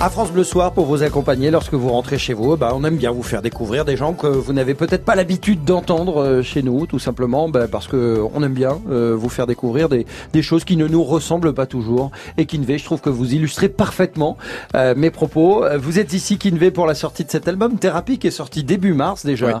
À France Bleu Soir pour vous accompagner lorsque vous rentrez chez vous. Bah, on aime bien vous faire découvrir des gens que vous n'avez peut-être pas l'habitude d'entendre euh, chez nous, tout simplement bah, parce que on aime bien euh, vous faire découvrir des, des choses qui ne nous ressemblent pas toujours. Et Kinvé, je trouve que vous illustrez parfaitement euh, mes propos. Euh, Vous êtes ici Kinvé pour la sortie de cet album Thérapie qui est sorti début mars déjà.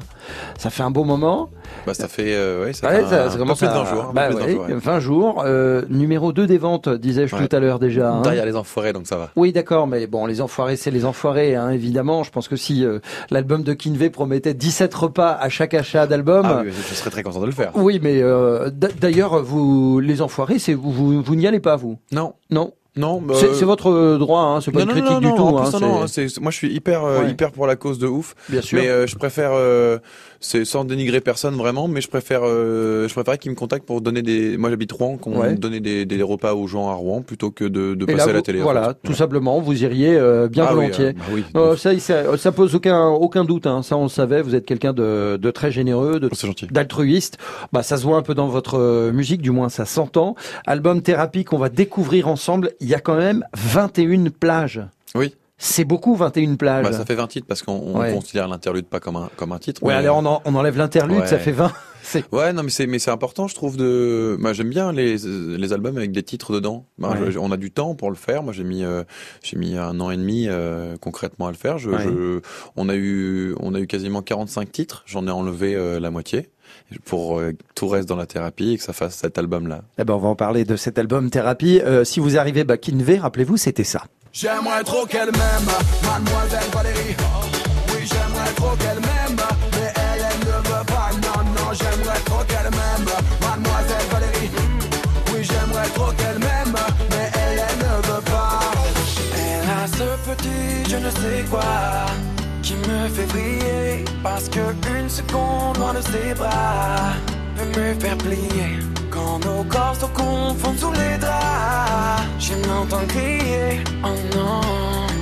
Ça fait un beau moment. Bah, ça fait, euh, ouais, ça Ouais, fait ça, un, ça un commence peu plus à d'un jour. un bah peu plus d'un ouais, jour, ouais. 20 jours. Euh, numéro 2 des ventes, disais-je tout à l'heure déjà. hein. Derrière les enfoirés, donc ça va. Oui, d'accord, mais bon, les enfoirés, c'est les enfoirés, hein, évidemment. Je pense que si euh, l'album de Kinvey promettait 17 repas à chaque achat d'album. Ah oui, je serais très content de le faire. oui, mais euh, d'ailleurs, vous, les enfoirés, c'est vous, vous, vous n'y allez pas, vous? Non, Non, non, bah, c'est c'est votre droit, hein, c'est pas non, une critique non, du tout. en hein, plus, non, non, c'est- c'est- moi je suis hyper, euh, Ouais. hyper pour la cause de ouf. bien sûr. Mais euh, je préfère, euh, c'est sans dénigrer personne vraiment, mais je préfère, euh, je préfère qu'ils me contactent pour donner des. Moi j'habite Rouen, qu'on Ouais. me donne des, des repas aux gens à Rouen plutôt que de, de passer là, à la télé. en voilà, fait. tout simplement, vous iriez euh, bien Ah oui, volontiers. euh, bah oui. Euh, ça, ça, ça pose aucun aucun doute. Hein. Ça, on le savait. Vous êtes quelqu'un de, de très généreux, gentil. d'altruiste. Bah, ça se voit un peu dans votre euh, musique, du moins ça s'entend. Album thérapie qu'on va découvrir ensemble. Il y a quand même 21 plages. Oui. C'est beaucoup 21 plages. Bah, ça fait 20 titres parce qu'on on Ouais. considère l'interlude pas comme un, comme un titre. Ouais, mais- alors on, en- on enlève l'interlude, Ouais. ça fait 20. C'est Ouais, non, mais c'est mais c'est important, je trouve. De, moi, j'aime bien les les albums avec des titres dedans. Bah, Ouais. je- on a du temps pour le faire. Moi, j'ai mis euh, j'ai mis un an et demi euh, concrètement à le faire. Je, Ouais. je- on a eu on a eu quasiment 45 titres. J'en ai enlevé euh, la moitié pour euh, que tout reste dans la thérapie et que ça fasse cet album là. Eh ben, on va en parler de cet album thérapie. Euh, si vous arrivez, bah, Kinvey, rappelez-vous, c'était ça. J'aimerais trop qu'elle m'aime, mademoiselle Valérie. Oui, j'aimerais trop qu'elle m'aime, mais elle, elle ne veut pas. Non, non, j'aimerais trop qu'elle m'aime, mademoiselle Valérie. Oui, j'aimerais trop qu'elle m'aime, mais elle, elle ne veut pas. Elle a ce petit je ne sais quoi qui me fait briller parce que une seconde loin de ses bras peut me faire plier. Quand nos corps se confondent sous les draps, je m'entends crier. Oh non,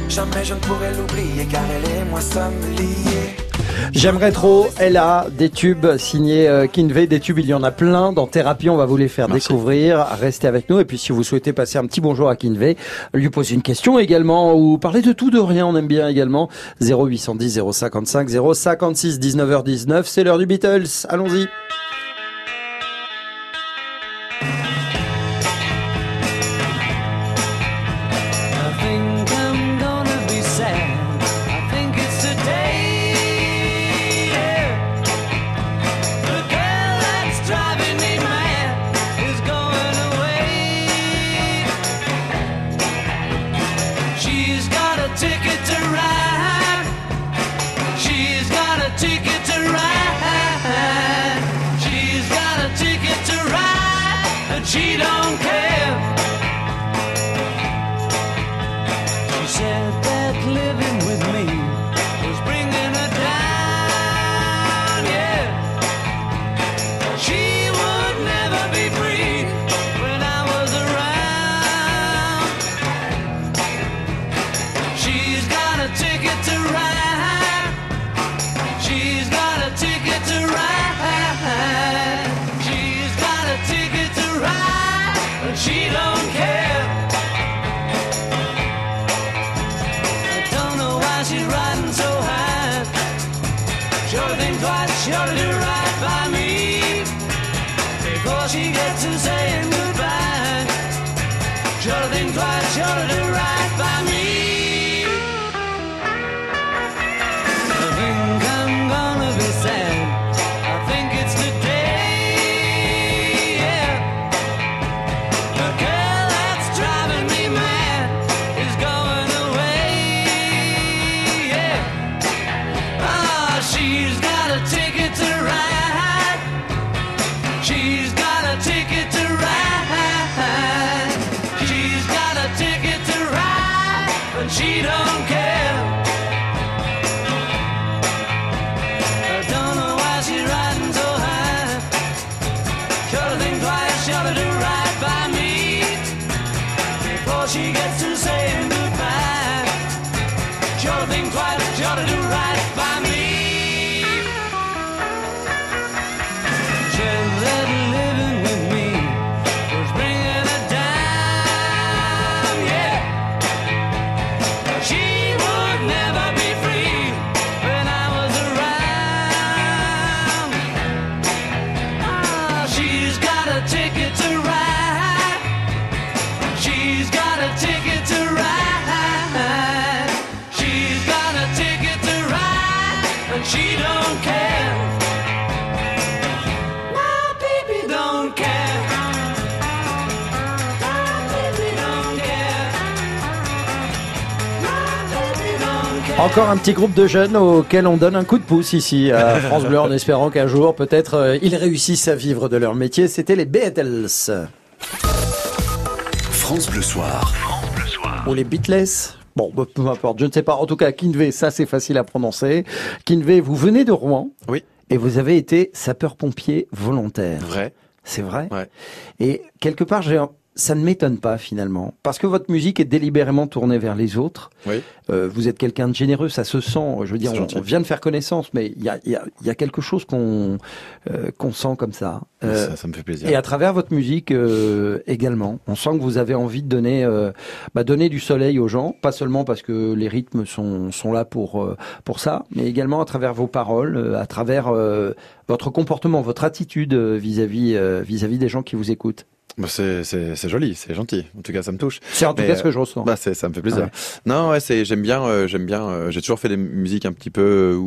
jamais je ne pourrai l'oublier car elle et moi sommes liés. J'aimerais trop, elle a des tubes signés euh, Kinvey, des tubes, il y en a plein. Dans Thérapie, on va vous les faire Merci. découvrir. Restez avec nous. Et puis, si vous souhaitez passer un petit bonjour à Kinvey, lui poser une question également, ou parler de tout, de rien, on aime bien également. 0810 055 056 19h19, c'est l'heure du Beatles. Allons-y. Un petit groupe de jeunes auxquels on donne un coup de pouce ici à France Bleu en espérant qu'un jour peut-être euh, ils réussissent à vivre de leur métier. C'était les Beatles France Bleu Soir. ou les Beatles. Bon, bah, peu importe, je ne sais pas. En tout cas, Kinvey, ça c'est facile à prononcer. Kinvey, vous venez de Rouen Oui, et vous avez été sapeur-pompier volontaire. vrai. C'est vrai Ouais. Et quelque part, j'ai un- ça ne m'étonne pas finalement, parce que votre musique est délibérément tournée vers les autres. Oui. Euh, vous êtes quelqu'un de généreux, ça se sent. Je veux dire, on, vient de faire connaissance, mais il y a, il y, a, il y a quelque chose qu'on euh, qu'on sent comme ça. Euh, ça, ça me fait plaisir. et à travers votre musique également, on sent que vous avez envie de donner, bah, donner du soleil aux gens, pas seulement parce que les rythmes sont, sont là pour, pour ça, mais également à travers vos paroles, à travers votre comportement, votre attitude vis-à-vis vis-à-vis des gens qui vous écoutent. Bah, c'est, joli, c'est gentil. En tout cas, ça me touche. C'est en tout Mais, cas ce que je ressens. Bah, ça me fait plaisir. Ouais. Non, ouais, c'est, j'aime bien, euh, j'aime bien. euh, j'ai toujours fait des musiques un petit peu euh,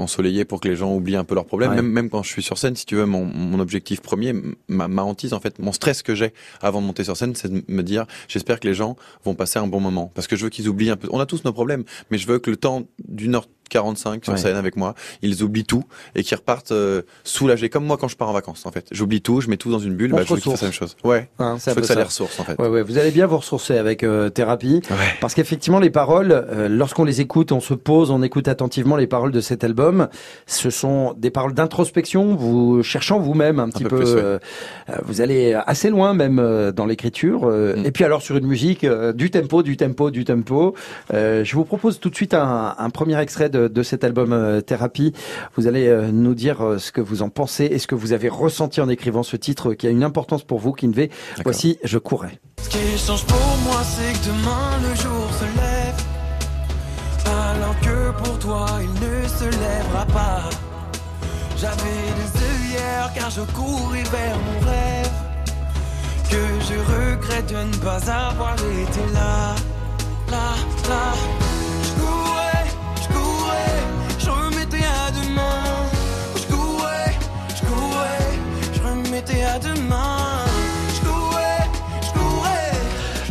ensoleillées pour que les gens oublient un peu leurs problèmes. Ouais. Même, même quand je suis sur scène, si tu veux, mon, mon objectif premier, ma, ma hantise en fait, mon stress que j'ai avant de monter sur scène, c'est de me dire, j'espère que les gens vont passer un bon moment, parce que je veux qu'ils oublient un peu. On a tous nos problèmes, mais je veux que le temps d'une heure 45 sur Ouais. scène avec moi, ils oublient tout et qu'ils repartent euh, soulagés, comme moi quand je pars en vacances en fait. J'oublie tout, je mets tout dans une bulle, bah, je veux qu'ils fassent la même chose. Ouais. Hein, Je veux que ça ça. les ressource en fait. Ouais, ouais, vous allez bien vous ressourcer avec euh, thérapie. Ouais. Parce qu'effectivement, les paroles, euh, lorsqu'on les écoute, on se pose, on écoute attentivement les paroles de cet album. Ce sont des paroles d'introspection, vous cherchant vous-même un petit peu peu. plus, ouais. vous allez assez loin même dans l'écriture. Mm. Et puis alors sur une musique, du tempo, du tempo, du tempo. Je vous propose tout de suite un, un premier extrait de, de cet album euh, Thérapie. Vous allez euh, nous dire euh, ce que vous en pensez et ce que vous avez ressenti en écrivant ce titre euh, qui a une importance pour vous, Kinvey. Voici Je courais. Ce qui change pour moi, c'est que demain le jour se lève. Alors que pour toi, il ne se lèvera pas. J'avais des œillères car je courais vers mon rêve. Que je regrette de ne pas avoir été là. Là, là. Demain. Je courais, je courais.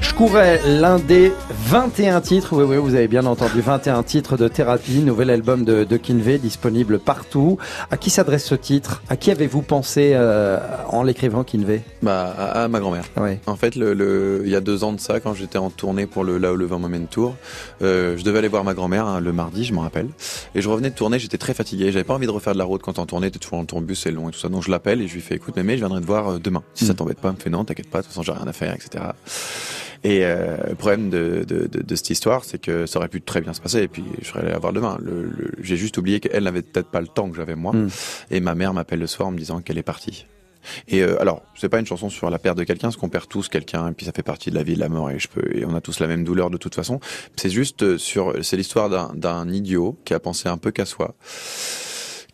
Je courais l'un des 21 titres, oui, oui, vous avez bien entendu, 21 titres de thérapie, nouvel album de, de Kinvey, disponible partout. À qui s'adresse ce titre? À qui avez-vous pensé euh, en l'écrivant, Kinvey? Bah, à, à ma grand-mère. ouais. En fait, le, le- il y a deux ans de ça, quand j'étais en tournée pour le Là où le vent m'emmène tour, euh, je devais aller voir ma grand-mère hein, le mardi, je m'en rappelle. Et je revenais de tourner, j'étais très fatigué, j'avais pas envie de refaire de la route quand en tournée, t'es toujours dans ton bus, c'est long et tout ça. Donc je l'appelle et je lui fais, écoute, mémé, je viendrai te voir euh, demain. Si ça Mm. t'embête pas, me fait non, t'inquiète pas, de toute façon j'ai rien à faire, etc. Et euh, le problème de, de, de, de cette histoire, c'est que ça aurait pu très bien se passer et puis je serais allé la voir demain. Le, le- j'ai juste oublié qu'elle n'avait peut-être pas le temps que j'avais moi. Mm. Et ma mère m'appelle le soir en me disant qu'elle est partie. Et euh, alors, c'est pas une chanson sur la perte de quelqu'un, parce qu'on perd tous quelqu'un, et puis ça fait partie de la vie, de la mort, et je peux, et on a tous la même douleur de toute façon. C'est juste euh, sur, c'est l'histoire d'un, d'un idiot qui a pensé un peu qu'à soi,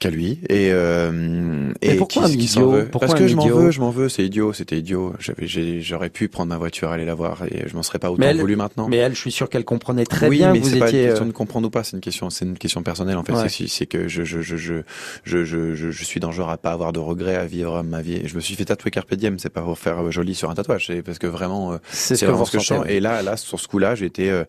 qu'à lui, et Mais et pourquoi qui, un qui idiot veut. Pourquoi Parce que je m'en veux, je m'en veux, c'est idiot, c'était idiot. J'aurais pu prendre ma voiture, aller la voir, et je m'en serais pas autant Mais elle- voulu maintenant. Mais elle, je suis sûr qu'elle comprenait très oui, bien mais que vous c'est pas étiez. une question euh, de comprendre ou pas, c'est une question, c'est une question personnelle en fait. Ouais. C'est, que je, je, je, je, je, je, je, je suis dans le genre à pas avoir de regrets à vivre ma vie. Et je me suis fait tatouer Carpe Diem, c'est pas pour faire euh, joli sur un tatouage, c'est parce que vraiment, euh, c'est ce que vraiment je sens. Et là, là, sur ce coup-là, été, euh,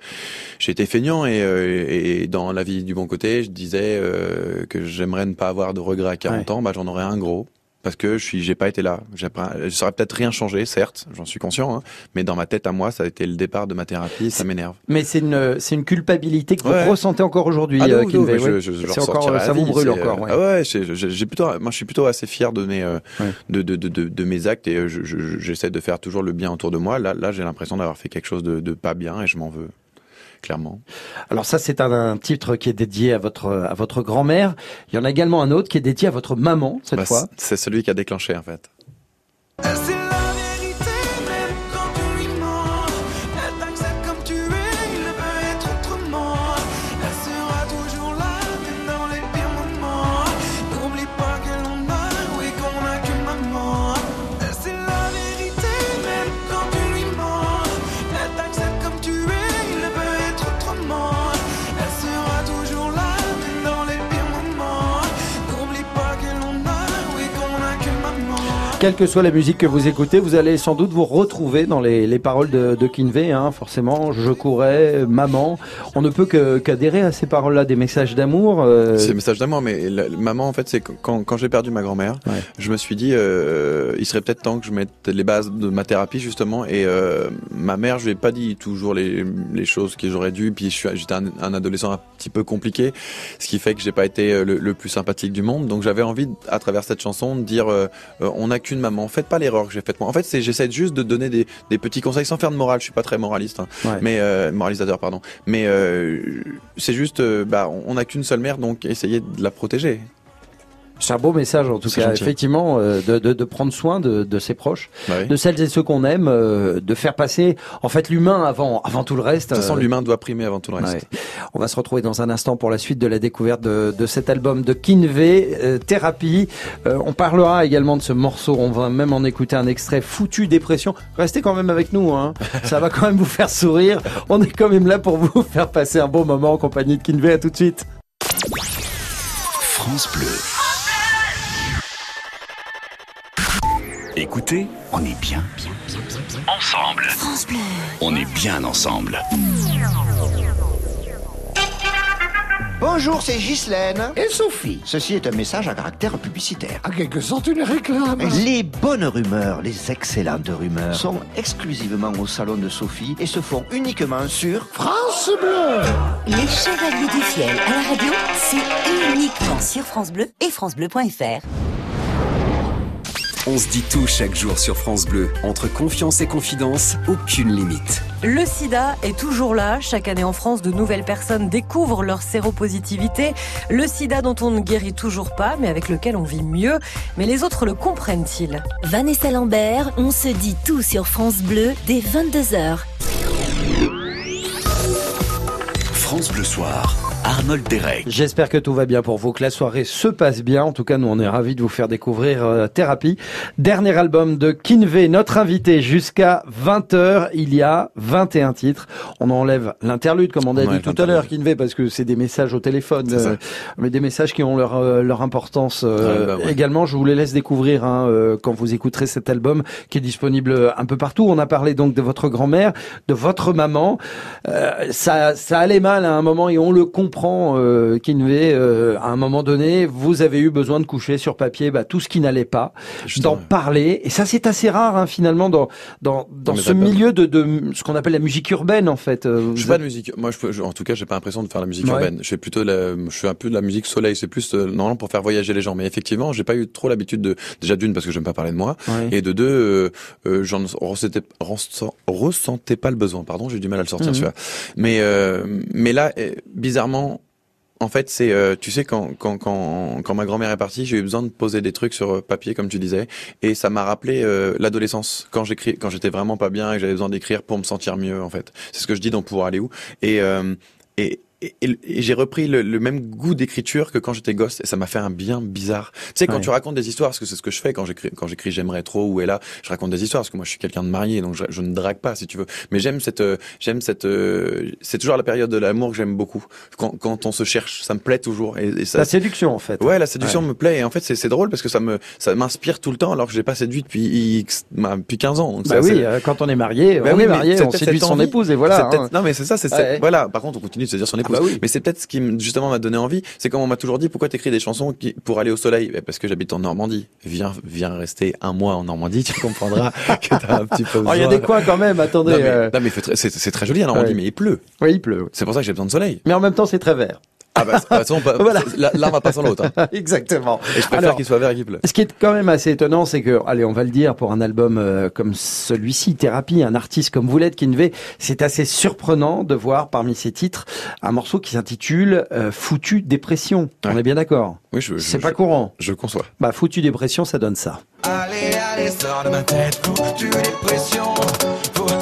été feignant et, euh, et dans la vie du bon côté, je disais euh, que j'aimerais ne pas avoir de regrets à 40 ans, bah j'en aurais un gros. Parce que je suis, j'ai pas été là. Ça aurait peut-être rien changé, certes, j'en suis conscient, hein, mais dans ma tête à moi, ça a été le départ de ma thérapie, ça m'énerve. Mais c'est une, c'est une culpabilité que vous ressentez encore aujourd'hui, Ah, euh, Kinvey, je, je, je encore, ça vous brûle encore, ouais. Ah ouais, j'ai, plutôt, moi je suis plutôt assez fier de mes, euh, Ouais. de, de, de, de, mes actes et euh, je, je- j'essaie de faire toujours le bien autour de moi. Là, là, j'ai l'impression d'avoir fait quelque chose de, de pas bien et je m'en veux, clairement. Alors ça, c'est un, un titre qui est dédié à votre à votre grand-mère. Il y en a également un autre qui est dédié à votre maman cette Bah, fois. c'est c'est celui qui a déclenché en fait. Quelle que soit la musique que vous écoutez, vous allez sans doute vous retrouver dans les, les paroles de, de Kinvey, hein, forcément. Je courais, maman. On ne peut qu'adhérer à ces paroles-là, des messages d'amour. euh, C'est un message d'amour, mais la- maman, en fait, c'est quand, quand j'ai perdu ma grand-mère, Ouais. je me suis dit, euh, il serait peut-être temps que je mette les bases de ma thérapie, justement. Et euh, ma mère, je lui ai pas dit toujours les, les choses que j'aurais dû. Puis j'étais un, un adolescent un petit peu compliqué, ce qui fait que j'ai pas été euh, le, le plus sympathique du monde. Donc j'avais envie, à travers cette chanson, de dire, on qu'une maman. Faites pas l'erreur que j'ai faite moi. En fait, c'est j'essaie juste de donner des, des petits conseils sans faire de morale. Je suis pas très moraliste, hein. Ouais. mais euh, moralisateur, pardon. Mais euh, c'est juste, euh, bah, on- on n'a qu'une seule mère, donc essayez de la protéger. C'est un beau message en tout cas, gentil. effectivement, euh, de, de, de prendre soin de, de ses proches, Bah oui. de celles et ceux qu'on aime, euh, de faire passer en fait l'humain avant, avant tout le reste. De toute façon, Euh, l'humain doit primer avant tout le reste. Ouais. On va se retrouver dans un instant pour la suite de la découverte de, de cet album de Kinvey, euh, Thérapie. Euh, on parlera également de ce morceau. On va même en écouter un extrait, Foutu Dépression. Restez quand même avec nous, hein. ça va quand même vous faire sourire. On est quand même là pour vous faire passer un bon moment en compagnie de Kinvey. À tout de suite. France Bleu. Écoutez, on est bien. Ensemble. On est bien ensemble. Bonjour, c'est Ghislaine. Et Sophie. Ceci est un message à caractère publicitaire. En quelque sorte, une réclame. Les bonnes rumeurs, les excellentes rumeurs, sont exclusivement au salon de Sophie et se font uniquement sur France Bleu. Les Chevaliers du Fiel à la radio, c'est uniquement sur France Bleu et francebleu.fr. On se dit tout chaque jour sur France Bleu. Entre confiance et confidence, aucune limite. Le sida est toujours là. Chaque année en France, de nouvelles personnes découvrent leur séropositivité. Le sida dont on ne guérit toujours pas, mais avec lequel on vit mieux. Mais les autres le comprennent-ils? Vanessa Lambert, on se dit tout sur France Bleu dès 22h. France Bleu Soir. Arnold Derek. J'espère que tout va bien pour vous, que la soirée se passe bien. En tout cas, nous, on est ravis de vous faire découvrir euh, Thérapie. Dernier album de Kinvey, notre invité jusqu'à 20h. Il y a 21 titres. On enlève l'interlude, comme on a dit tout à l'heure. Kinvey, parce que c'est des messages au téléphone, euh, mais des messages qui ont leur, euh, leur importance euh, bah ouais. également. Je vous les laisse découvrir hein, quand vous écouterez cet album qui est disponible un peu partout. On a parlé donc de votre grand-mère, de votre maman. Ça, ça allait mal à un moment et on le comprend, euh, Kinvey. euh, à un moment donné, vous avez eu besoin de coucher sur papier bah, tout ce qui n'allait pas, d'en parler. Et ça, c'est assez rare hein, finalement dans dans, dans ce pas- milieu de, de ce qu'on appelle la musique urbaine en fait. Euh, Je vous fais pas êtes- de musique. Moi, je, je- en tout cas, j'ai pas l'impression de faire la musique Ouais. urbaine. Je fais plutôt, la, je fais un peu de la musique soleil. C'est plus euh, normalement pour faire voyager les gens. Mais effectivement, j'ai pas eu trop l'habitude de déjà d'une parce que j'aime pas parler de moi Ouais. et de deux, euh, euh, j'en ressentais, ressent- ressentais pas le besoin. Pardon, j'ai du mal à le sortir Mhm. celui-là. Mais mais là, euh, bizarrement. En fait, c'est, euh, tu sais, quand, quand, quand, ma grand-mère est partie, j'ai eu besoin de poser des trucs sur euh, papier, comme tu disais, et ça m'a rappelé euh, l'adolescence, quand j'écris, quand j'étais vraiment pas bien et que j'avais besoin d'écrire pour me sentir mieux, en fait. C'est ce que je dis dans Pouvoir aller où. Et, euh, et, et, et- et j'ai repris le, le même goût d'écriture que quand j'étais gosse, et ça m'a fait un bien bizarre. Tu sais, quand Ouais. tu racontes des histoires, parce que c'est ce que je fais quand j'écris, quand j'écris J'aimerais trop ou est là, je raconte des histoires, parce que moi je suis quelqu'un de marié, donc je, je ne drague pas, si tu veux. Mais j'aime cette, euh, j'aime cette, euh, c'est toujours la période de l'amour que j'aime beaucoup. Quand, quand on se cherche, ça me plaît toujours. Et, et ça, La séduction en fait. Ouais, la séduction Ouais. me plaît et en fait c'est c'est drôle parce que ça me ça m'inspire tout le temps alors que j'ai pas séduit depuis X, bah, depuis 15 ans. Donc Bah oui, euh, quand on est marié, Bah on oui, est marié, on séduit son envie. épouse et voilà. hein. Non mais c'est ça, c'est Ouais. voilà. Par contre, on continue de se dire son épouse. Bah oui. Mais c'est peut-être ce qui me- justement m'a donné envie. C'est comme on m'a toujours dit, pourquoi t'écris des chansons qui, pour aller au soleil? Bah, Parce que j'habite en Normandie. Viens, viens rester un mois en Normandie, tu comprendras que t'as un petit peu. Oh, il y a des coins quand même, attendez. Non mais, euh, mais c'est très joli en Normandie, Ouais. mais il pleut. Oui, il pleut. C'est pour ça que j'ai besoin de soleil. Mais en même temps, c'est très vert. Ah bah, bah, ça, on peut- Voilà. là, là, on va pas sans l'autre. hein. Exactement. Et je préfère qu'il soit vert et qu'il pleut. Ce qui est quand même assez étonnant, c'est que, allez, on va le dire, pour un album euh, comme celui-ci, Thérapie, un artiste comme vous l'êtes, Kinvey, c'est assez surprenant de voir parmi ses titres un morceau qui s'intitule euh, Foutu dépression. On est bien d'accord Oui, je, je- C'est pas je- courant. Je conçois. Bah, Foutu dépression, ça donne ça. Allez, allez, sors de ma tête, foutu dépression, foutu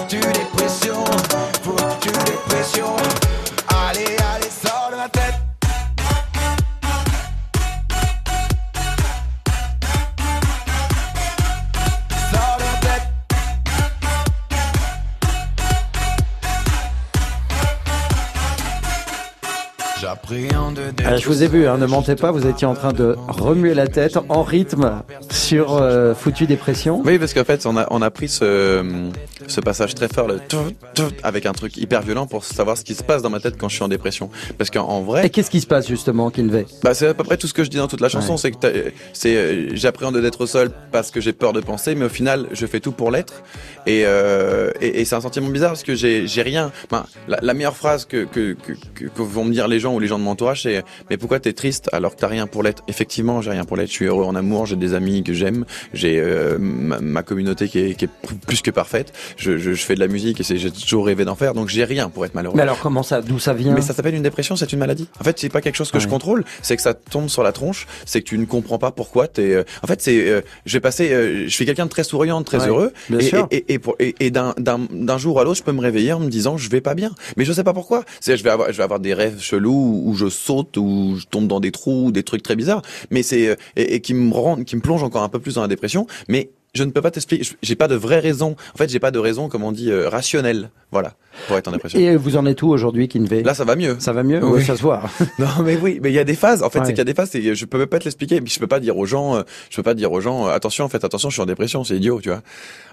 J'appréhende d'être Ah, je vous ai vu, hein, ne mentez pas, vous étiez en train de remuer la tête en rythme sur euh, Foutu Dépression. Oui, parce qu'en fait, on a, on a pris ce, ce passage très fort, le tout, tout, avec un truc hyper violent pour savoir ce qui se passe dans ma tête quand je suis en dépression. Parce qu'en Et vrai, qu'est-ce qui se passe justement, Kinvey? Bah, c'est à peu près tout ce que je dis dans toute la chanson, Ouais. c'est que c'est, euh, j'appréhende d'être seul parce que j'ai peur de penser, mais au final, je fais tout pour l'être. Et, euh, et, et c'est un sentiment bizarre parce que j'ai, j'ai rien. Enfin, la, la meilleure phrase que, que, que, que vont me dire les gens ou les gens de mon entourage, c'est mais pourquoi t'es triste alors que t'as rien pour l'être? Effectivement, j'ai rien pour l'être. Je suis heureux en amour, j'ai des amis que j'aime, j'ai euh, ma, ma communauté qui est, qui est plus que parfaite. Je, je, je fais de la musique et j'ai toujours rêvé d'en faire, donc j'ai rien pour être malheureux. Mais alors comment ça, d'où ça vient? Mais ça s'appelle une dépression, c'est une maladie. En fait, c'est pas quelque chose que je contrôle, c'est que ça tombe sur la tronche, c'est que tu ne comprends pas pourquoi t'es. euh, En fait, c'est, euh, je vais passer, euh, je suis quelqu'un de très souriant, de très Ouais, heureux, bien et, sûr. et, et, et et- et d'un, jour à l'autre, je peux me réveiller en me disant je vais pas bien, mais je sais pas pourquoi. C'est, je vais avoir, je vais avoir des rêves chelous où je saute, je tombe dans des trous, des trucs très bizarres, mais c'est euh, et, qui me rend, qui me plonge encore un peu plus dans la dépression, mais je ne peux pas t'expliquer. J'ai pas de vraie raison. En fait, j'ai pas de raison, comme on dit, euh, rationnelle. Voilà, pour être en dépression. Et vous en êtes où aujourd'hui, Kinvey? Là, ça va mieux. Ça va mieux? Oui. Ça se voit. Non, mais oui, mais il y a des phases. En fait, Ouais. c'est qu'il y a des phases. c'est- Je peux même pas te l'expliquer. Je peux pas dire aux gens, euh, je peux pas dire aux gens, euh, attention, en fait, attention, je suis en dépression, c'est idiot, tu vois.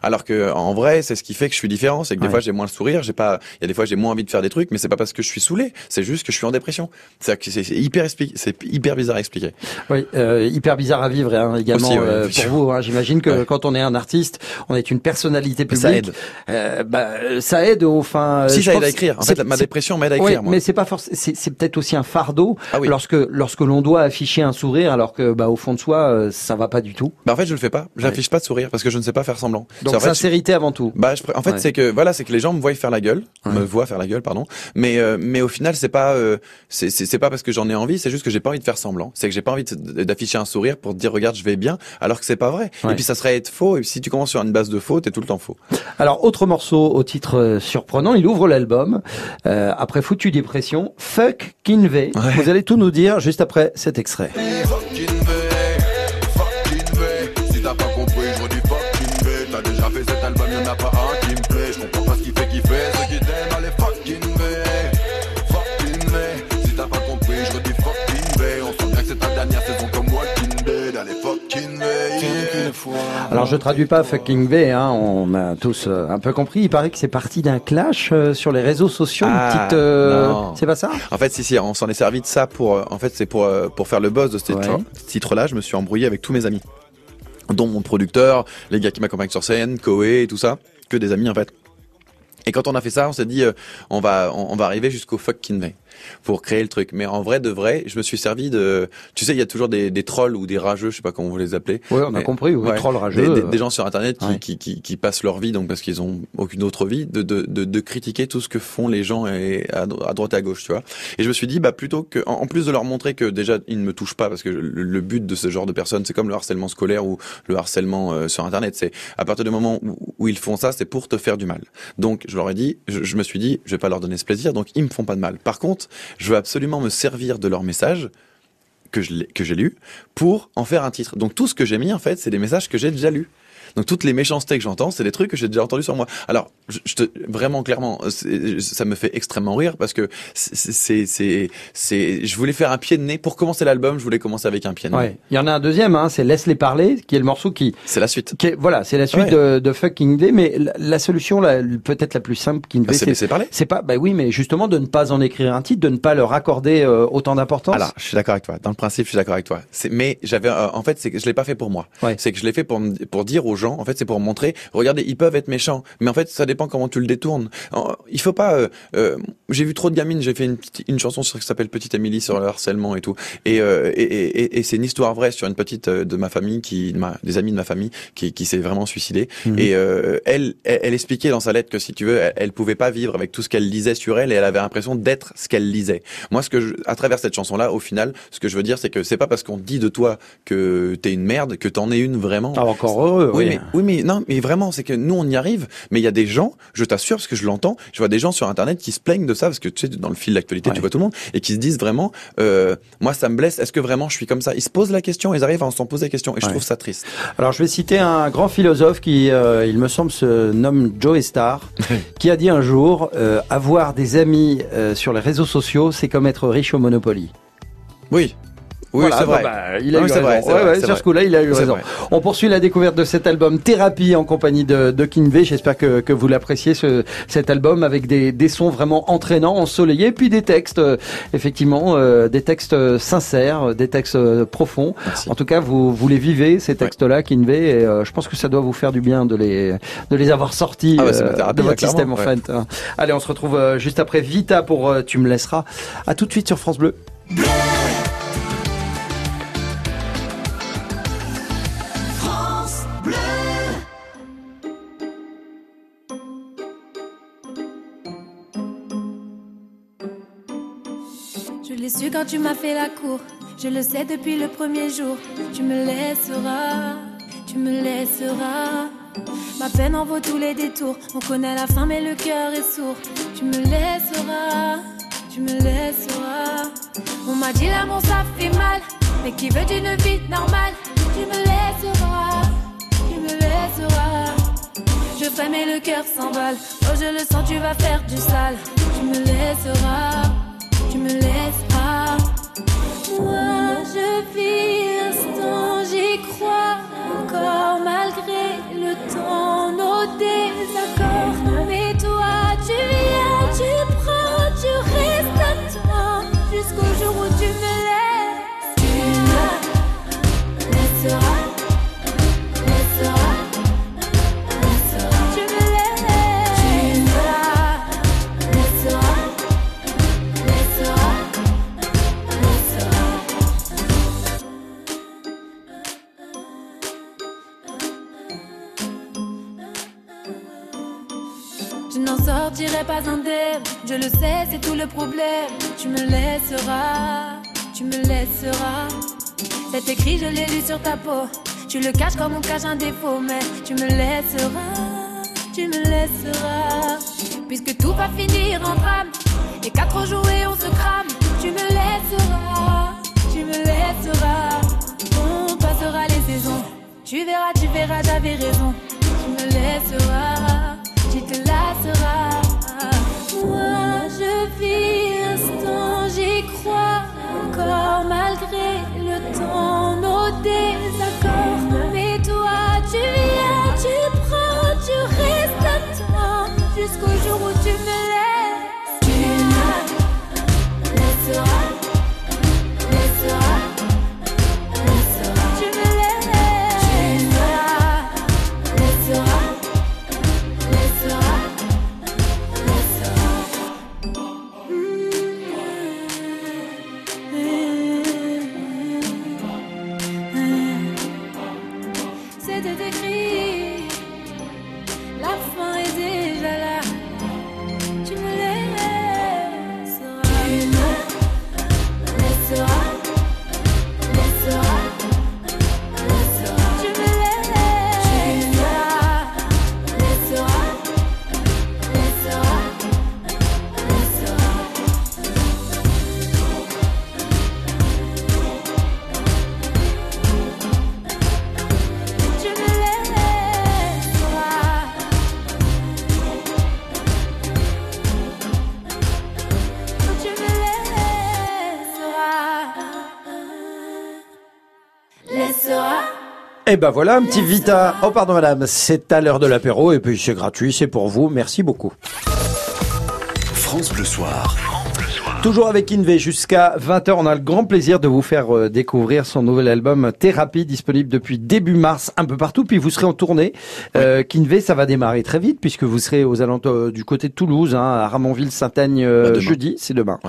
Alors que en vrai, c'est ce qui fait que je suis différent. C'est que des Ouais. fois, j'ai moins le sourire. J'ai pas. Il y a des fois, j'ai moins envie de faire des trucs, mais c'est pas parce que je suis saoulé. C'est juste que je suis en dépression. C'est hyper c'est hyper bizarre à expliquer. Oui, euh, hyper bizarre à vivre hein, également Aussi, ouais, euh, bien pour vous. hein. J'imagine que quand on est un artiste, on est une personnalité publique. Ça aide. Euh, bah, ça aide au si ça aide à écrire. En fait, ma dépression m'aide à Oui, écrire. moi. mais c'est pas forcément. C'est peut-être aussi un fardeau Ah oui. lorsque lorsque l'on doit afficher un sourire alors que bah au fond de soi euh, ça va pas du tout. Bah en fait, je le fais pas. J'affiche pas de sourire parce que je ne sais pas faire semblant. Donc en je- sincérité avant tout. Bah, je en fait, Ouais. c'est que voilà, c'est que les gens me voient faire la gueule, Ouais. me voient faire la gueule, pardon. Mais euh, mais au final, c'est pas euh, c'est pas parce que j'en ai envie, c'est juste que j'ai pas envie de faire semblant. C'est que j'ai pas envie d'afficher un sourire pour dire regarde, je vais bien, alors que c'est pas vrai. Ouais. Et puis ça serait être faux. Et si tu commences sur une base de faux, t'es tout le temps faux. Alors autre morceau au titre euh, surprenant, il ouvre l'album euh, après Foutu dépression, Fuck Kinvey. Ouais. Vous allez tout nous dire juste après cet extrait. Alors je traduis pas fucking V, hein, on a tous euh, un peu compris. Il paraît que c'est parti d'un clash euh, sur les réseaux sociaux. une Ah, petite, euh, non. c'est pas ça? En fait, si si, on s'en est servi de ça pour. euh, en fait, c'est pour euh, pour faire le buzz de ce Ouais. titre- ce titre-là. Je me suis embrouillé avec tous mes amis, dont mon producteur, les gars qui m'accompagnent sur scène, Koé et tout ça, que des amis en fait. Et quand on a fait ça, on s'est dit, euh, on va, on, on va arriver jusqu'au fuck Kinvey pour créer le truc. Mais en vrai, de vrai, je me suis servi de, tu sais, il y a toujours des, des trolls ou des rageux, je sais pas comment vous les appelez. Ouais, on a Mais- compris. Ouais. troll rageux. Des, des- euh, des gens sur internet qui, Ouais. qui, qui, qui passent leur vie, donc parce qu'ils ont aucune autre vie, de, de, de, de critiquer tout ce que font les gens et à, dro- à droite et à gauche, tu vois. Et je me suis dit, bah plutôt que, en, en plus de leur montrer que déjà ils ne me touchent pas, parce que le, le but de ce genre de personnes, c'est comme le harcèlement scolaire ou le harcèlement euh, sur internet, c'est à partir du moment où, où ils font ça, c'est pour te faire du mal. Donc je leur ai dit, je, je me suis dit, je vais pas leur donner ce plaisir, donc ils me font pas de mal. Par contre, je veux absolument me servir de leur message que j'ai lu pour en faire un titre. Donc tout ce que j'ai mis en fait, c'est des messages que j'ai déjà lus. Donc toutes les méchancetés que j'entends, c'est des trucs que j'ai déjà entendus sur moi. Alors, je, je te, vraiment clairement, ça me fait extrêmement rire parce que c'est, c'est, c'est, je voulais faire un pied de nez pour commencer l'album. Je voulais commencer avec un pied de nez. Ouais. Il y en a un deuxième, hein, c'est Laisse-les parler, qui est le morceau qui, C'est la suite. qui est- voilà, c'est la suite Ouais. de, de Fucking V, mais la, la solution, peut-être la plus simple Kinvey, Bah, c'est c'est laisser parler. c'est pas, bah oui, mais justement de ne pas en écrire un titre, de ne pas leur accorder euh, autant d'importance. Alors, je suis d'accord avec toi. Dans le principe, je suis d'accord avec toi. Mais j'avais, euh, en fait, c'est que je l'ai pas fait pour moi. Ouais. C'est que je l'ai fait pour pour dire aux gens. En fait, c'est pour montrer. Regardez, ils peuvent être méchants, mais en fait, ça dépend comment tu le détournes. Il faut pas. euh, euh, j'ai vu trop de gamines. J'ai fait une, petite- une chanson sur qui s'appelle Petite Amélie sur le harcèlement et tout. Et euh, et, et, et- c'est une histoire vraie sur une petite euh, de ma famille qui, ma- des amis de ma famille qui, qui s'est vraiment suicidée. Mhm. Et euh, elle, elle, elle expliquait dans sa lettre que si tu veux, elle, elle pouvait pas vivre avec tout ce qu'elle lisait sur elle et elle avait l'impression d'être ce qu'elle lisait. Moi, ce que je, à travers cette chanson-là, au final, ce que je veux dire, c'est que c'est pas parce qu'on dit de toi que t'es une merde que t'en es une vraiment. Ah, encore heureux. Oui, mais, oui, mais non, mais vraiment, c'est que nous, on y arrive, mais il y a des gens, je t'assure, parce que je l'entends, je vois des gens sur Internet qui se plaignent de ça, parce que tu sais, dans le fil d'actualité, tu vois tout le monde, et qui se disent vraiment, euh, moi, ça me blesse, est-ce que vraiment je suis comme ça? Ils se posent la question, ils arrivent à s'en poser la question, et je trouve ça triste. Alors je vais citer un grand philosophe qui, euh, il me semble, se nomme Joe Star, qui a dit un jour euh, avoir des amis euh, sur les réseaux sociaux, c'est comme être riche au Monopoly. Oui. Oui, Voilà, c'est vrai. bah, il a Non, eu raison. vrai, Ouais, ouais, sur vrai. ce coup-là, il a eu raison. vrai. On poursuit la découverte de cet album Thérapie en compagnie de, de Kinvey. J'espère que, que vous l'appréciez, ce, cet album, avec des, des sons vraiment entraînants, ensoleillés, puis des textes, euh, effectivement, euh, des textes euh, sincères, des textes euh, profonds. En tout cas, vous, vous les vivez, ces textes-là, Kinvey, et euh, je pense que ça doit vous faire du bien de les, de les avoir sortis Ah ouais, euh, thérapie, de votre système, en ouais. fait. hein. Allez, on se retrouve euh, juste après Vita pour euh, Tu me laisseras. À tout de suite sur France Bleu. Tu m'as fait la cour. Je le sais depuis le premier jour. Tu me laisseras, tu me laisseras. Ma peine en vaut tous les détours. On connaît la fin, mais le cœur est sourd. Tu me laisseras, tu me laisseras. On m'a dit l'amour ça fait mal. Mais qui veut d'une vie normale? Tu me laisseras, tu me laisseras. Je fais mais le cœur s'emballe. Oh, je le sens, tu vas faire du sale. Tu me laisseras, tu me laisseras. Moi, je vis l'instant, j'y crois encore malgré le temps, nos désaccords. Sortirai pas indemne, je le sais, c'est tout le problème. Tu me laisseras, tu me laisseras. C'est écrit, je l'ai lu sur ta peau. Tu le caches comme on cache un défaut, mais tu me laisseras, tu me laisseras. Puisque tout va finir en drame, et qu'à trop jouer, on se crame. Tu me laisseras, tu me laisseras. On passera les saisons. Tu verras, tu verras, j'avais raison. Tu me laisseras, tu te lasseras. Moi, je vis l'instant, j'y crois encore malgré le temps, nos désaccords. Mais toi, tu viens, tu prends, tu restes à toi jusqu'au jour où tu me laisses. Tu Et ben voilà, un petit Vita. Oh pardon madame, c'est à l'heure de l'apéro et puis c'est gratuit, c'est pour vous. Merci beaucoup. France Bleu Soir. Toujours avec Inve jusqu'à 20h, on a le grand plaisir de vous faire euh, découvrir son nouvel album Thérapie, disponible depuis début mars un peu partout, puis vous serez en tournée. Euh, Kinvey, ça va démarrer très vite puisque vous serez aux alentours euh, du côté de Toulouse, hein, à Ramonville, Saint-Agne euh, Bah, jeudi, c'est demain.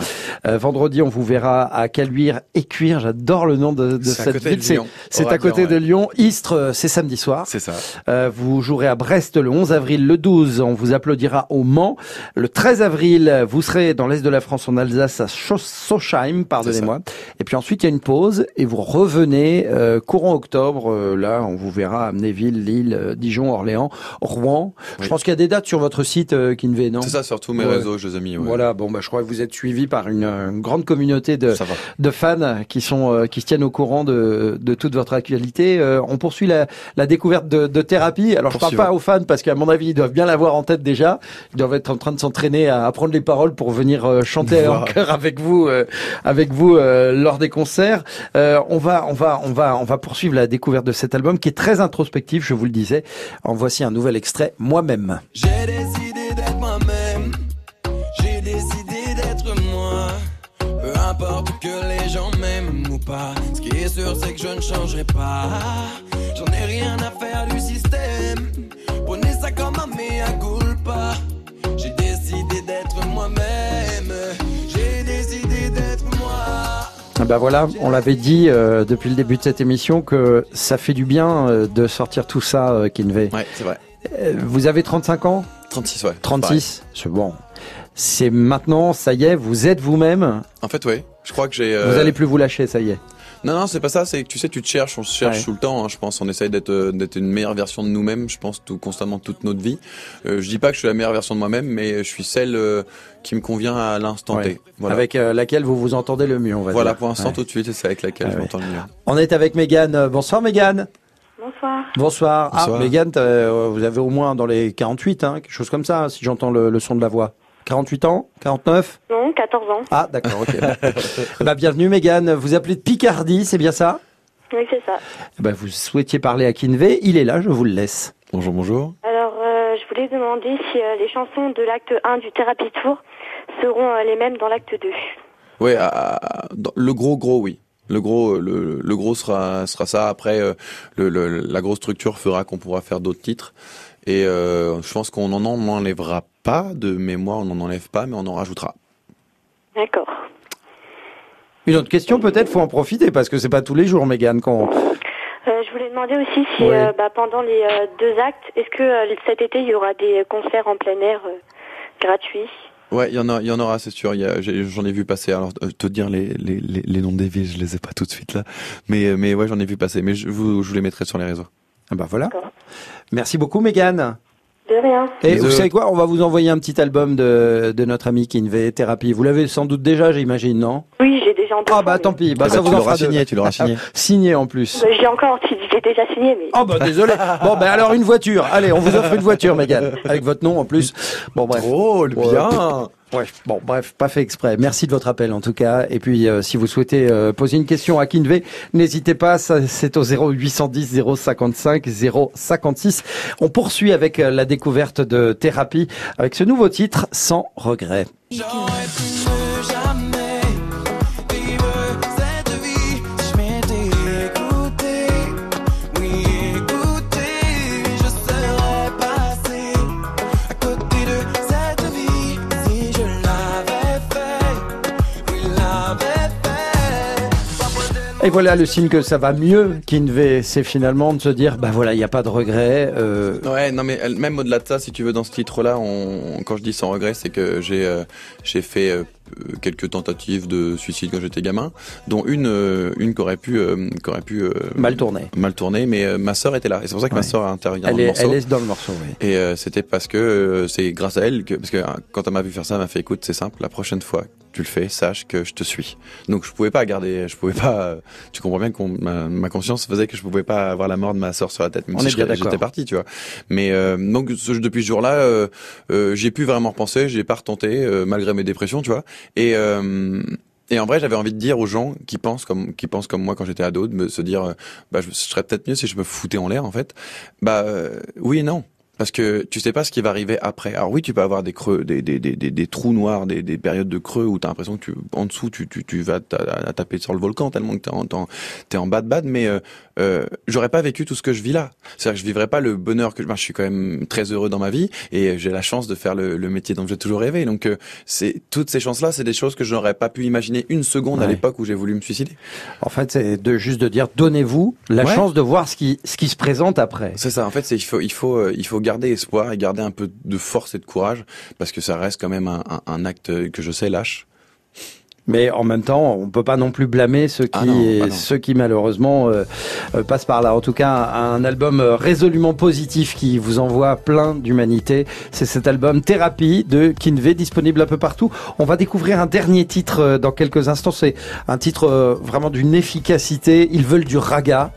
Euh, vendredi, on vous verra à Caluire et Cuire, j'adore le nom de, de cette ville. C'est- à côté de Lyon. Istres, euh, c'est samedi soir. C'est ça. Euh, vous jouerez à Brest le 11 avril, le 12, on vous applaudira au Mans. Le 13 avril, vous serez dans l'est de la France, en Alsace, Elsa Sosheim, pardonnez-moi. Et puis ensuite, il y a une pause et vous revenez euh, courant octobre. euh, là, on vous verra à Amnéville, Lille, euh, Dijon, Orléans, Rouen. Je pense qu'il y a des dates sur votre site, euh, Kinvé, non? C'est ça, sur tous mes Ouais. réseaux, je les ai mis. ouais. Voilà, bon, bah, je crois que vous êtes suivi par une, euh, grande communauté de, de fans qui sont euh, qui se tiennent au courant de, de toute votre actualité. Euh, on poursuit la, la découverte de, de thérapie. Alors je parle pas aux fans parce qu'à mon avis ils doivent bien l'avoir en tête déjà. Ils doivent être en train de s'entraîner à apprendre les paroles pour venir chanter en chœur avec vous euh, avec vous euh, lors des concerts. Euh, on va on va on va on va poursuivre la découverte de cet album qui est très introspectif, je vous le disais. En voici un nouvel extrait moi-même. J'ai décidé d'être moi-même. J'ai décidé d'être moi. Peu importe que les gens m'aiment ou pas. Ce qui est sûr, c'est que je ne changerai pas. J'en ai rien à faire du système. Bah voilà, on l'avait dit euh, depuis le début de cette émission que ça fait du bien euh, de sortir tout ça, euh, Kinvey. Ouais, c'est vrai. Euh, vous avez 35 ans? 36, ouais. 36 C'est bon. C'est maintenant, ça y est, vous êtes vous-même? En fait, ouais. Je crois que j'ai. euh, Vous allez plus vous lâcher, ça y est. Non, non, c'est pas ça. C'est que tu sais, tu te cherches, on se cherche Ouais. tout le temps. hein, je pense, on essaye d'être euh, d'être une meilleure version de nous-mêmes. Je pense tout constamment toute notre vie. Euh, je dis pas que je suis la meilleure version de moi-même, mais je suis celle euh, qui me convient à l'instant Ouais. T. Voilà. Avec euh, laquelle vous vous entendez le mieux, on va voilà, dire. pour l'instant, Ouais. tout de suite, c'est avec laquelle Ah je ouais. m'entends le mieux. On est avec Mégane. Bonsoir Mégane. Bonsoir. Bonsoir. Bonsoir. Ah, Mégane, euh, vous avez au moins dans les 48, hein, quelque chose comme ça, si j'entends le, le son de la voix. 48 ans 49 Non, 14 ans. Ah, d'accord, ok. Ben, bienvenue Mégane. Vous appelez de Picardie, c'est bien ça? Oui, c'est ça. Ben, Vous souhaitiez parler à Kinvey. Il est là, je vous le laisse. Bonjour, bonjour. Alors, euh, je voulais demander si euh, les chansons de l'acte 1 du Thérapie Tour seront euh, les mêmes dans l'acte 2. Ouais, à- à- dans- le gros, gros, oui. Le gros, le, le gros sera sera ça. Après, euh, le, le- la grosse structure fera qu'on pourra faire d'autres titres. Et euh, je pense qu'on en enlèvera pas de mémoire, on n'en enlève pas, mais on en rajoutera. D'accord. Une autre question, peut-être, faut en profiter parce que c'est pas tous les jours, Mégane, qu'on. Euh, je voulais demander aussi si Oui. euh, bah, pendant les euh, deux actes, est-ce que euh, cet été il y aura des concerts en plein air euh, gratuits? Ouais, il y en a, il y en aura, c'est sûr. J'en ai, vu passer. Alors, te dire les, les, les, les noms des villes, je les ai pas tout de suite là, mais mais ouais, j'en ai vu passer. Mais je vous, je vous les mettrai sur les réseaux. Ah bah voilà. Merci beaucoup, Mégane. De rien. Et vous savez quoi On va vous envoyer un petit album de, de notre ami Kinvey Thérapie. Vous l'avez sans doute déjà, j'imagine, non? Oui, j'ai Ah bah tant pis, bah, Ah ça bah, vous en fera signé, tu l'auras signé. signé en plus. J'ai encore, j'ai déjà signé, mais. Oh bah désolé. Bon bah alors une voiture. Allez, on vous offre une voiture, Mégane, avec votre nom en plus. Bon bref. Drôle, bien. Ouais, bon, bref, pas fait exprès. Merci de votre appel en tout cas. Et puis, euh, si vous souhaitez euh, poser une question à Kinvey, n'hésitez pas. ça, C'est au 0810 055 056. On poursuit avec euh, la découverte de thérapie avec ce nouveau titre, Sans regret. J'aurais Et voilà le signe que ça va mieux, Kinvey. C'est finalement de se dire, bah voilà, il n'y a pas de regret. euh, Ouais, non mais même au-delà de ça, si tu veux, dans ce titre-là, on, quand je dis sans regret, c'est que j'ai euh, j'ai fait euh, quelques tentatives de suicide quand j'étais gamin, dont une euh, une qui aurait pu euh, qui aurait pu euh, Mal tourner. mal tourner, mais euh, ma sœur était là, et c'est pour ça que ma sœur dans elle, le est, morceau. elle est dans le morceau, oui. Et euh, c'était parce que euh, c'est grâce à elle que parce que euh, quand elle m'a vu faire ça, elle m'a fait écoute, c'est simple, la prochaine fois tu le fais, sache que je te suis. Donc je pouvais pas garder, je pouvais pas. tu comprends bien que ma, ma conscience faisait que je pouvais pas avoir la mort de ma sœur sur la tête, même On si j'étais parti, tu vois. Mais euh, donc ce- depuis ce jour-là, euh, euh, j'ai pu vraiment repenser, j'ai pas retenté euh, malgré mes dépressions, tu vois. Et euh, et en vrai, j'avais envie de dire aux gens qui pensent comme qui pensent comme moi quand j'étais ado, de me se dire, bah, je, je serais peut-être mieux si je me foutais en l'air, en fait. Bah euh, oui et non. Parce que tu sais pas ce qui va arriver après. Alors oui, tu peux avoir des creux, des, des, des, des, trous noirs, des, des périodes de creux où tu as l'impression que tu, en dessous, tu, tu, tu vas à taper sur le volcan tellement que t'es en, t'en- t'es en bas bad. Mais euh, euh, j'aurais pas vécu tout ce que je vis là. C'est-à-dire que je vivrais pas le bonheur que moi, je suis quand même très heureux dans ma vie et j'ai la chance de faire le, le métier dont j'ai toujours rêvé. Donc euh, c'est toutes ces chances-là, c'est des choses que je n'aurais pas pu imaginer une seconde à l'époque où j'ai voulu me suicider. En fait, c'est de juste de dire, donnez-vous la Ouais. chance de voir ce qui, ce qui se présente après. C'est ça. En fait, c'est il faut il faut euh, il faut garder espoir et garder un peu de force et de courage parce que ça reste quand même un, un, un acte que je sais lâche. Mais en même temps, on peut pas non plus blâmer ceux qui, Ah non, bah ceux qui malheureusement euh, euh, passent par là. En tout cas, un album euh, résolument positif qui vous envoie plein d'humanité. C'est cet album Thérapie de Kinvey, disponible un peu partout. On va découvrir un dernier titre euh, dans quelques instants. C'est un titre vraiment d'une efficacité. Ils veulent du raga.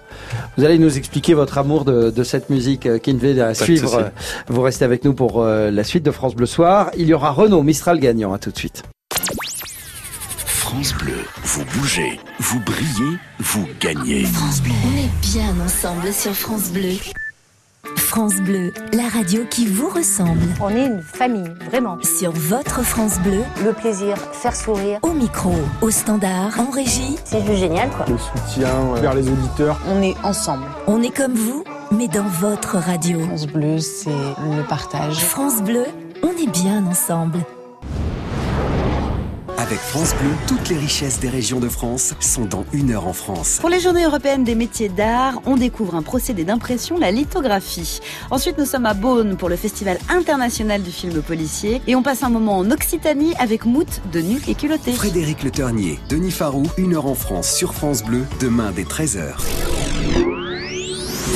Vous allez nous expliquer votre amour de, de cette musique, Kinvey, à suivre. Vous restez avec nous pour la suite de France Bleu Soir. Il y aura Renault Mistral gagnant. À tout de suite. France Bleu, vous bougez, vous brillez, vous gagnez. France Bleu. On est bien ensemble sur France Bleu. France Bleu, la radio qui vous ressemble. On est une famille, vraiment. Sur votre France Bleu, Le plaisir, faire sourire. au micro, au standard, en régie. C'est juste génial, quoi. Le soutien vers les auditeurs. On est ensemble. On est comme vous, mais dans votre radio. France Bleu, c'est le partage. France Bleu, on est bien ensemble. Avec France Bleu, toutes les richesses des régions de France sont dans une heure en France. Pour les Journées européennes des métiers d'art, on découvre un procédé d'impression, la lithographie. Ensuite, nous sommes à Beaune pour le Festival international du film policier et on passe un moment en Occitanie avec Mout de Nuque et Culotté. Frédéric Le Ternier, Denis Farou, une heure en France sur France Bleu, demain dès 13h.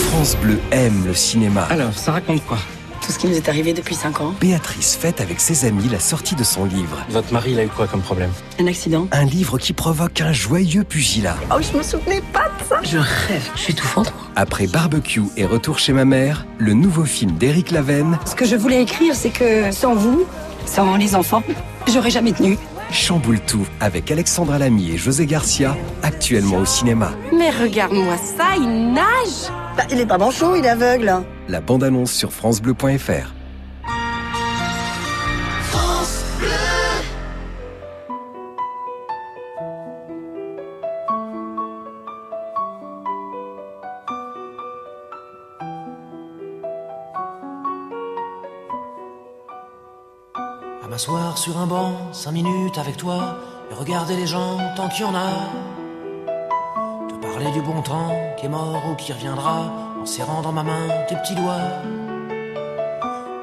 France Bleu aime le cinéma. Alors, ça raconte quoi? Tout ce qui nous est arrivé depuis 5 ans. Béatrice fête avec ses amis la sortie de son livre. Votre mari, il a eu quoi comme problème? Un accident. Un livre qui provoque un joyeux pugilat. Oh, je me souvenais pas de ça. Je rêve. Je suis tout fendre. Après Barbecue et Retour chez ma mère, le nouveau film d'Éric Lavenne, Ce que je voulais écrire, c'est que sans vous, sans les enfants, j'aurais jamais tenu. Chamboule tout avec Alexandra Lamy et José Garcia, actuellement au cinéma. Mais regarde-moi ça, il nage Bah, il est pas manchot, il est aveugle. La bande-annonce sur francebleu.fr. m'asseoir sur un banc, cinq minutes avec toi, et regarder les gens tant qu'il y en a. Te parler du bon temps qui est mort ou qui reviendra, en serrant dans ma main tes petits doigts.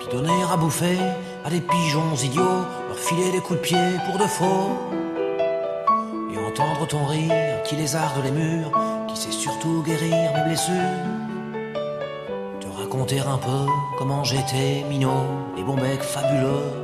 Puis donner à bouffer à des pigeons idiots, leur filer des coups de pied pour de faux. Et entendre ton rire qui lézarde les murs, qui sait surtout guérir mes blessures. Te raconter un peu comment j'étais minot, les bons becs fabuleux.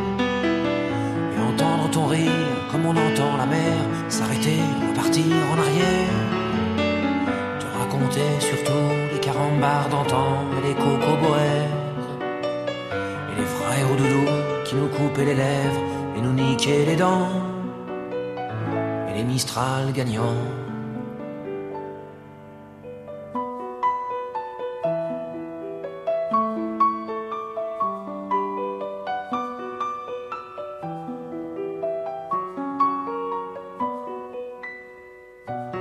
surtout les carambars d'antan et les cocoboères et les vrais au doudou qui nous coupaient les lèvres et nous niquaient les dents et les Mistral gagnants.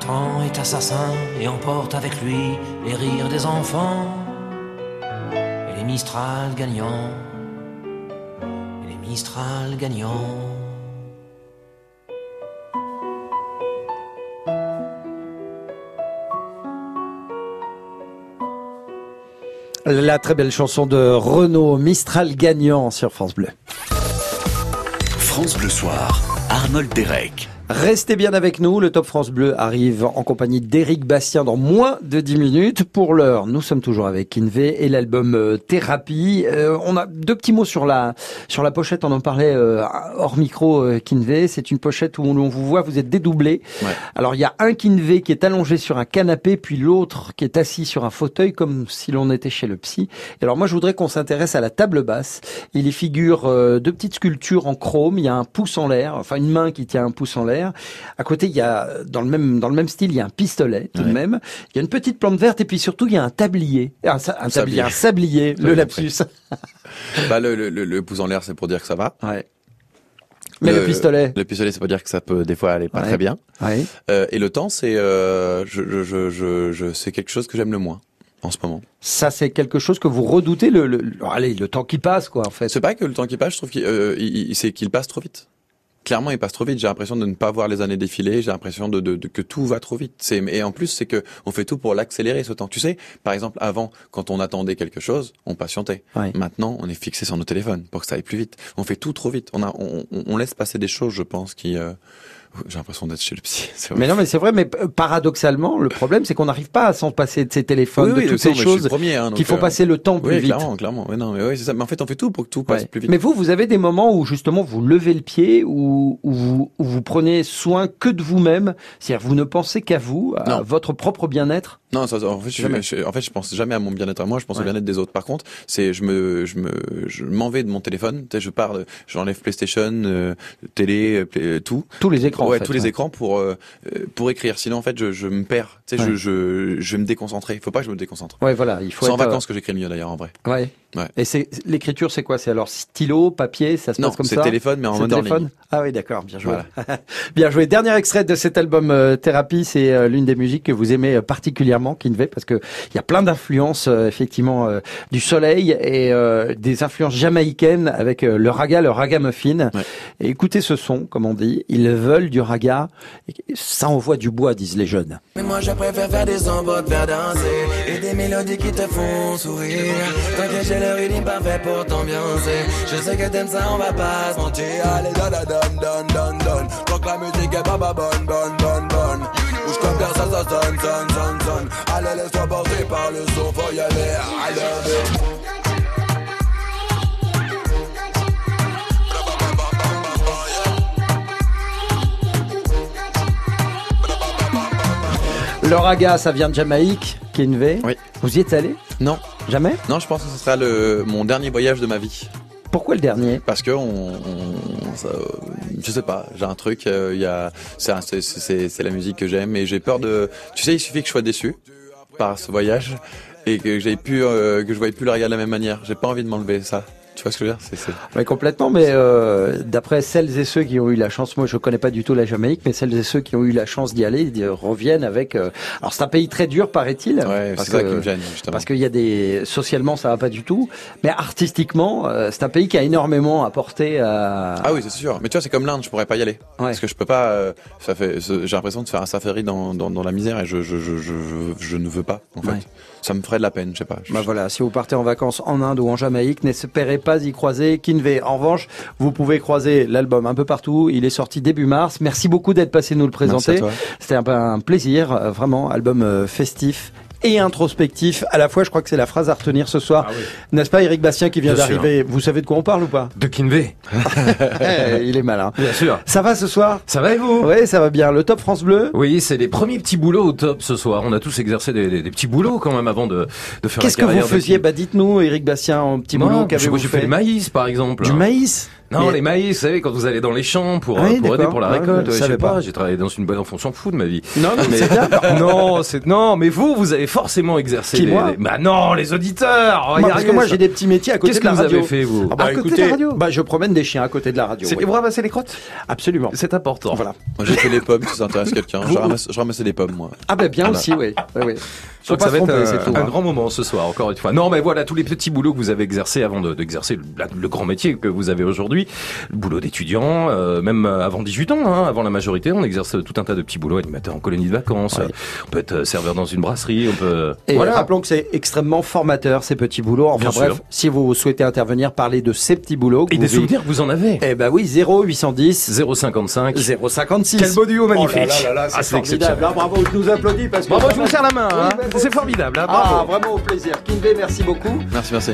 Le temps est assassin et emporte avec lui les rires des enfants et les Mistral gagnants. Et les Mistral gagnants. La très belle chanson de Renaud Mistral gagnant sur France Bleu. France Bleu Soir, Arnold Derek. Restez bien avec nous, le Top France Bleu arrive en compagnie d'Éric Bastien dans moins de 10 minutes. Pour l'heure, nous sommes toujours avec Kinvé et l'album euh, Thérapie. Euh, on a deux petits mots sur la sur la pochette, on en parlait euh, hors micro euh, Kinvé. C'est une pochette où on, on vous voit, vous êtes dédoublé. Ouais. Alors il y a un Kinvé qui est allongé sur un canapé, puis l'autre qui est assis sur un fauteuil comme si l'on était chez le psy. Et alors moi je voudrais qu'on s'intéresse à la table basse. Il y figure euh, deux petites sculptures en chrome, il y a un pouce en l'air, enfin une main qui tient un pouce en l'air. À côté, il y a dans le même dans le même style, il y a un pistolet tout de même. Il y a une petite plante verte et puis surtout il y a un tablier, un, sa- un tablier, Sablier. un sablier, le lapsus. Bah, le, le, le, le pouce en l'air, c'est pour dire que ça va. Ouais. Mais le pistolet Le pistolet, c'est pour dire que ça peut des fois aller pas Ouais. très bien. Ouais. Euh, et le temps, c'est euh, je, je, je, je, c'est quelque chose que j'aime le moins en ce moment. Ça c'est quelque chose que vous redoutez le, le, le- allez le temps qui passe quoi en fait. C'est pas que le temps qui passe, je trouve qu'il euh, c'est qu'il passe trop vite. Clairement, il passe trop vite. J'ai l'impression de ne pas voir les années défiler. J'ai l'impression de, de, de- que tout va trop vite. C'est et en plus, c'est que on fait tout pour l'accélérer ce temps. Tu sais, par exemple, avant, quand on attendait quelque chose, on patientait. Maintenant, on est fixé sur nos téléphones pour que ça aille plus vite. On fait tout trop vite. On a, on, on- on laisse passer des choses, je pense, qui. euh, J'ai l'impression d'être chez le psy. Mais non, mais c'est vrai, mais euh, paradoxalement, le problème, c'est qu'on n'arrive pas à s'en passer de ces téléphones, Oui, oui, de toutes ces mais choses premier, hein, qui donc, font euh, passer le temps plus oui, vite. clairement, clairement. Ouais, non, mais ouais, c'est ça. Mais en fait, on fait tout pour que tout passe Ouais. plus vite. Mais vous, vous avez des moments où justement vous levez le pied, où, où vous, où vous prenez soin que de vous-même, c'est-à-dire vous ne pensez qu'à vous, à Non. votre propre bien-être. Non, ça, en fait, je, Jamais. je- en fait, je pense jamais à mon bien-être à moi, je pense Ouais. au bien-être des autres. Par contre, c'est, je me, je me, je m'en vais de mon téléphone. Tu sais, je pars, j'enlève PlayStation, euh, télé, euh, play- euh, tout. Tous les écrans. en ouais, fait, tous les écrans pour euh, euh, pour écrire. Sinon, en fait, je, je me perds. Tu sais, Ouais. je, je, je vais me déconcentrer. Il faut pas que je me déconcentre. Ouais, voilà, il faut C'est en être. euh, vacances que j'écris le mieux d'ailleurs, en vrai. Ouais. Ouais. Et c'est l'écriture, c'est quoi? C'est alors stylo, papier, ça se Non, passe comme c'est ça? téléphone, mais en C'est mode en téléphone? Ligne. Ah oui, d'accord, bien joué. bien joué. Dernier extrait de cet album Thérapie, c'est l'une des musiques que vous aimez euh, particulièrement, Kinvey, parce que il y a plein d'influences euh, effectivement euh, du soleil et euh, des influences jamaïcaines avec euh, le raga, le ragamuffin. Et écoutez ce son, comme on dit, ils veulent du raga, et ça envoie du bois, disent les jeunes. Mais moi je préfère faire des te faire danser. Et des mélodies qui te font sourire. T'inquiète j'ai le rythme parfait pour t'ambiancer. Je sais que t'aimes ça on va pas se mentir. Allez donne donne donne donne donne. Tant que la musique est pas pas bonne bonne bonne bonne. Bouge comme personne ça sonne sonne sonne sonne Allez laisse-toi porter par le son faut y aller I love it Le raga, ça vient de Jamaïque, Kinvey. Oui. Vous y êtes allé? Non. Jamais? Non, je pense que ce sera le, mon dernier voyage de ma vie. Pourquoi le dernier Parce que on, on- ça, euh, je sais pas, j'ai un truc, euh, il y a, c'est, la musique que j'aime et j'ai peur de, tu sais, il suffit que je sois déçu par ce voyage et que j'ai plus, euh, que je voyais plus le regard de la même manière. J'ai pas envie de m'enlever ça. Tu vois ce que je veux dire? C'est... Oui, complètement, mais euh, d'après celles et ceux qui ont eu la chance, moi je connais pas du tout la Jamaïque, mais celles et ceux qui ont eu la chance d'y aller ils reviennent avec. euh, alors c'est un pays très dur, paraît-il. Ouais, parce c'est ça qui me gêne justement. Parce qu'il y a des socialement ça va pas du tout, mais artistiquement euh, c'est un pays qui a énormément apporté à. Ah oui, c'est sûr. Mais tu vois, c'est comme l'Inde, je pourrais pas y aller. Parce que je peux pas, ça fait, j'ai l'impression de faire un safari dans, dans, dans la misère et je, je, je, je, je, je ne veux pas, en fait. Ouais. Ça me ferait de la peine, je sais pas. Bah voilà, si vous partez en vacances en Inde ou en Jamaïque, n'espérez pas y croiser Kinvey. En revanche, vous pouvez croiser l'album un peu partout. Il est sorti début mars. Merci beaucoup d'être passé nous le présenter. C'était un, un plaisir, euh, vraiment, album euh, festif et introspectif à la fois. Je crois que c'est la phrase à retenir ce soir. N'est-ce pas, Eric Bastien qui vient d'arriver? Vous savez de quoi on parle ou pas? De Kinvey. Eh, Il est malin. Bien sûr. Ça va ce soir? Ça va et vous? Oui, ça va bien. Le Top France Bleu? Oui, c'est les premiers petits boulots au top ce soir. On a tous exercé des, des- des petits boulots quand même avant de, de faire Qu'est-ce que vous de faisiez? Bah dites-nous, Eric Bastien, en petit Moi, boulot, qu'avez-vous J'ai fait fait? le maïs par exemple. Du maïs? Non, Mais- les maïs, vous savez, quand vous allez dans les champs pour, Ah oui, pour aider pour la Ouais, récolte, je ouais, je sais pas, pas. j'ai travaillé dans une bonne, on s'en fout de ma vie. Non, non, mais c'est bien. non, c'est non, mais vous, vous avez forcément exercé. Qui, les- moi Bah non, les auditeurs. Moi, parce que moi j'ai des petits métiers à côté Qu'est-ce de la que vous radio. avez fait vous Ah bah, à côté de la radio Bah je promène des chiens à côté de la radio. C'est oui. vous ramassez les crottes? Absolument. C'est important. Voilà. Moi, j'ai fait les pommes, si ça intéresse quelqu'un. Je ramasse, je ramassais des pommes, moi. Ah bah bien aussi, oui. Je que ça va être tromper, un, c'est tout, un hein. grand moment ce soir, encore une fois. Non, mais voilà, tous les petits boulots que vous avez exercés avant de- d'exercer le, grand métier que vous avez aujourd'hui. Le boulot d'étudiant, euh, même euh, avant 18 ans, hein, avant la majorité, on exerce tout un tas de petits boulots, animateur en colonie de vacances, euh, on peut être serveur dans une brasserie, on peut... Et voilà. rappelons que c'est extrêmement formateur ces petits boulots. Enfin Bien bref, sûr. si vous souhaitez intervenir, parler de ces petits boulots. que Et vous des souvenirs que vous en avez Eh ben oui, 0810 055 056. Quel beau duo magnifique. Oh là là là là, Ah, c'est exceptionnel. Ah, bravo, je nous applaudis parce que Bravo, je vous serre la main, hein. C'est formidable, hein, Ah, vraiment au plaisir. Kinvé, merci beaucoup. Merci, merci.